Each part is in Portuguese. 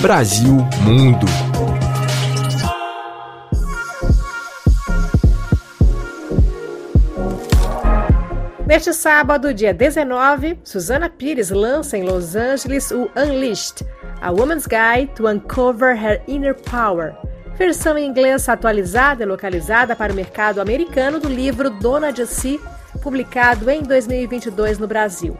Brasil Mundo. Neste sábado, dia 19, Susana Pires lança em Los Angeles o Unleashed, A Woman's Guide to Uncover Her Inner Power, versão em inglês atualizada e localizada para o mercado americano do livro Dona de Si, publicado em 2022 no Brasil.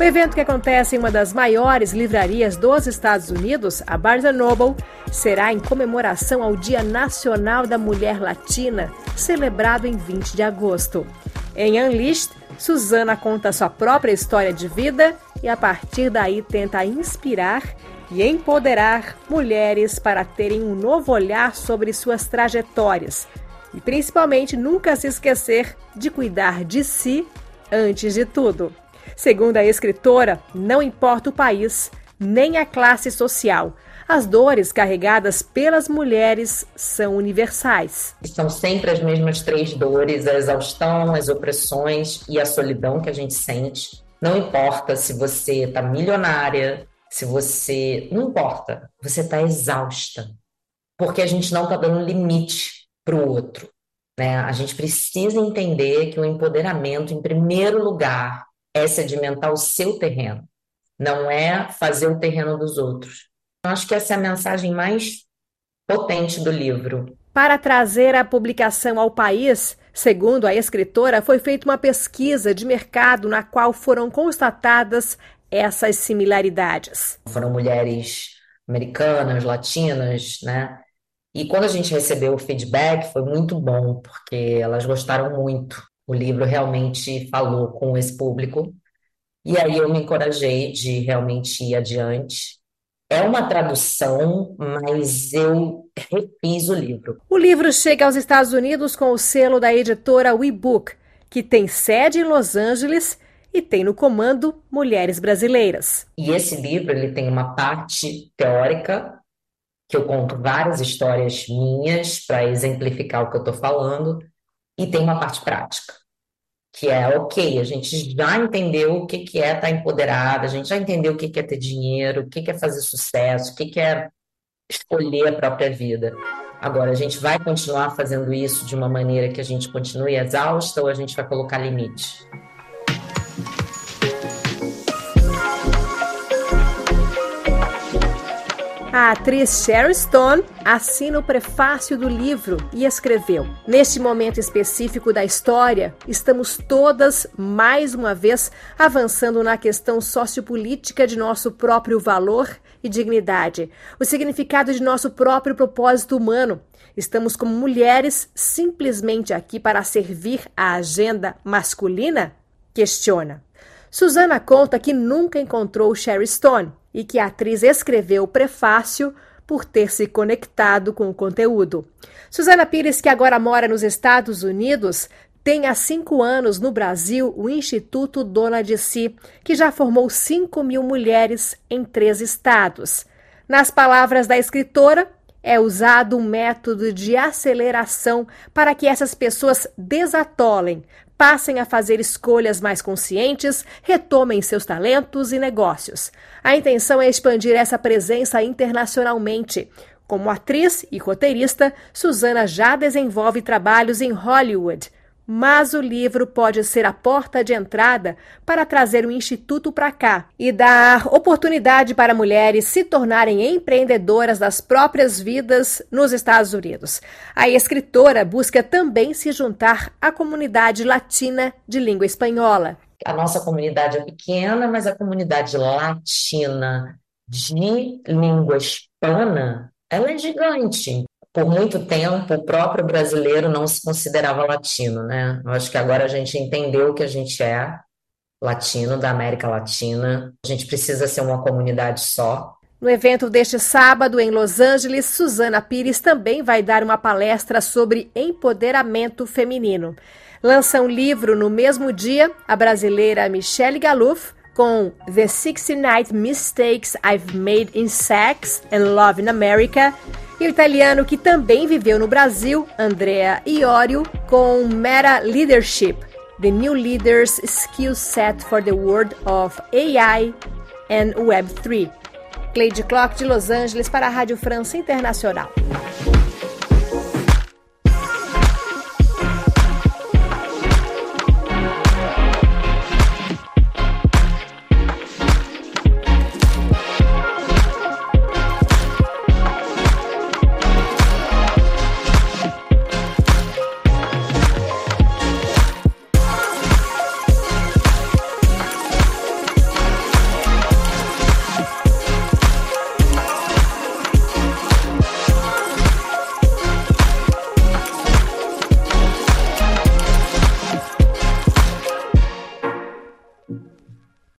O evento que acontece em uma das maiores livrarias dos Estados Unidos, a Barnes Noble, será em comemoração ao Dia Nacional da Mulher Latina, celebrado em 20 de agosto. Em Unleashed, Susana conta sua própria história de vida e, a partir daí, tenta inspirar e empoderar mulheres para terem um novo olhar sobre suas trajetórias e, principalmente, nunca se esquecer de cuidar de si antes de tudo. Segundo a escritora, não importa o país nem a classe social. As dores carregadas pelas mulheres são universais. São sempre as mesmas três dores: a exaustão, as opressões e a solidão que a gente sente. Não importa se você está milionária, se você. Não importa, você está exausta. Porque a gente não está dando limite para o outro. Né? A gente precisa entender que o empoderamento, em primeiro lugar, é sedimentar o seu terreno, não é fazer o terreno dos outros. Acho que essa é a mensagem mais potente do livro. Para trazer a publicação ao país, segundo a escritora, foi feita uma pesquisa de mercado na qual foram constatadas essas similaridades. Foram mulheres americanas, latinas, né? E quando a gente recebeu o feedback, foi muito bom, porque elas gostaram muito. O livro realmente falou com esse público. E aí eu me encorajei de realmente ir adiante é uma tradução, mas eu refiz o livro. O livro chega aos Estados Unidos com o selo da editora WeBook, que tem sede em Los Angeles e tem no comando mulheres brasileiras. E esse livro ele tem uma parte teórica que eu conto várias histórias minhas para exemplificar o que eu estou falando e tem uma parte prática que é ok, a gente já entendeu o que, que é estar empoderada, a gente já entendeu o que, que é ter dinheiro, o que, que é fazer sucesso, o que, que é escolher a própria vida. Agora, a gente vai continuar fazendo isso de uma maneira que a gente continue exausta ou a gente vai colocar limite? A atriz Sherry Stone assina o prefácio do livro e escreveu: Neste momento específico da história, estamos todas, mais uma vez, avançando na questão sociopolítica de nosso próprio valor e dignidade, o significado de nosso próprio propósito humano. Estamos como mulheres simplesmente aqui para servir a agenda masculina? Questiona. Susana conta que nunca encontrou Sherry Stone e que a atriz escreveu o prefácio por ter se conectado com o conteúdo. Susana Pires, que agora mora nos Estados Unidos, tem há cinco anos no Brasil o Instituto Dona de Si, que já formou 5 mil mulheres em três estados. Nas palavras da escritora, é usado um método de aceleração para que essas pessoas desatolem, passem a fazer escolhas mais conscientes, retomem seus talentos e negócios. A intenção é expandir essa presença internacionalmente. Como atriz e roteirista, Susana já desenvolve trabalhos em Hollywood mas o livro pode ser a porta de entrada para trazer o Instituto para cá e dar oportunidade para mulheres se tornarem empreendedoras das próprias vidas nos Estados Unidos. A escritora busca também se juntar à comunidade latina de língua espanhola. A nossa comunidade é pequena, mas a comunidade latina de língua hispana ela é gigante por muito tempo, o próprio brasileiro não se considerava latino, né? Eu acho que agora a gente entendeu que a gente é latino, da América Latina. A gente precisa ser uma comunidade só. No evento deste sábado em Los Angeles, Susana Pires também vai dar uma palestra sobre empoderamento feminino. Lança um livro no mesmo dia a brasileira Michelle Galouf com The 69 Mistakes I've Made in Sex and Love in America e o italiano que também viveu no Brasil, Andrea Iorio, com Meta Leadership, The New Leaders Skill Set for the World of AI and Web3. Cleide Clock de Los Angeles para a Rádio França Internacional.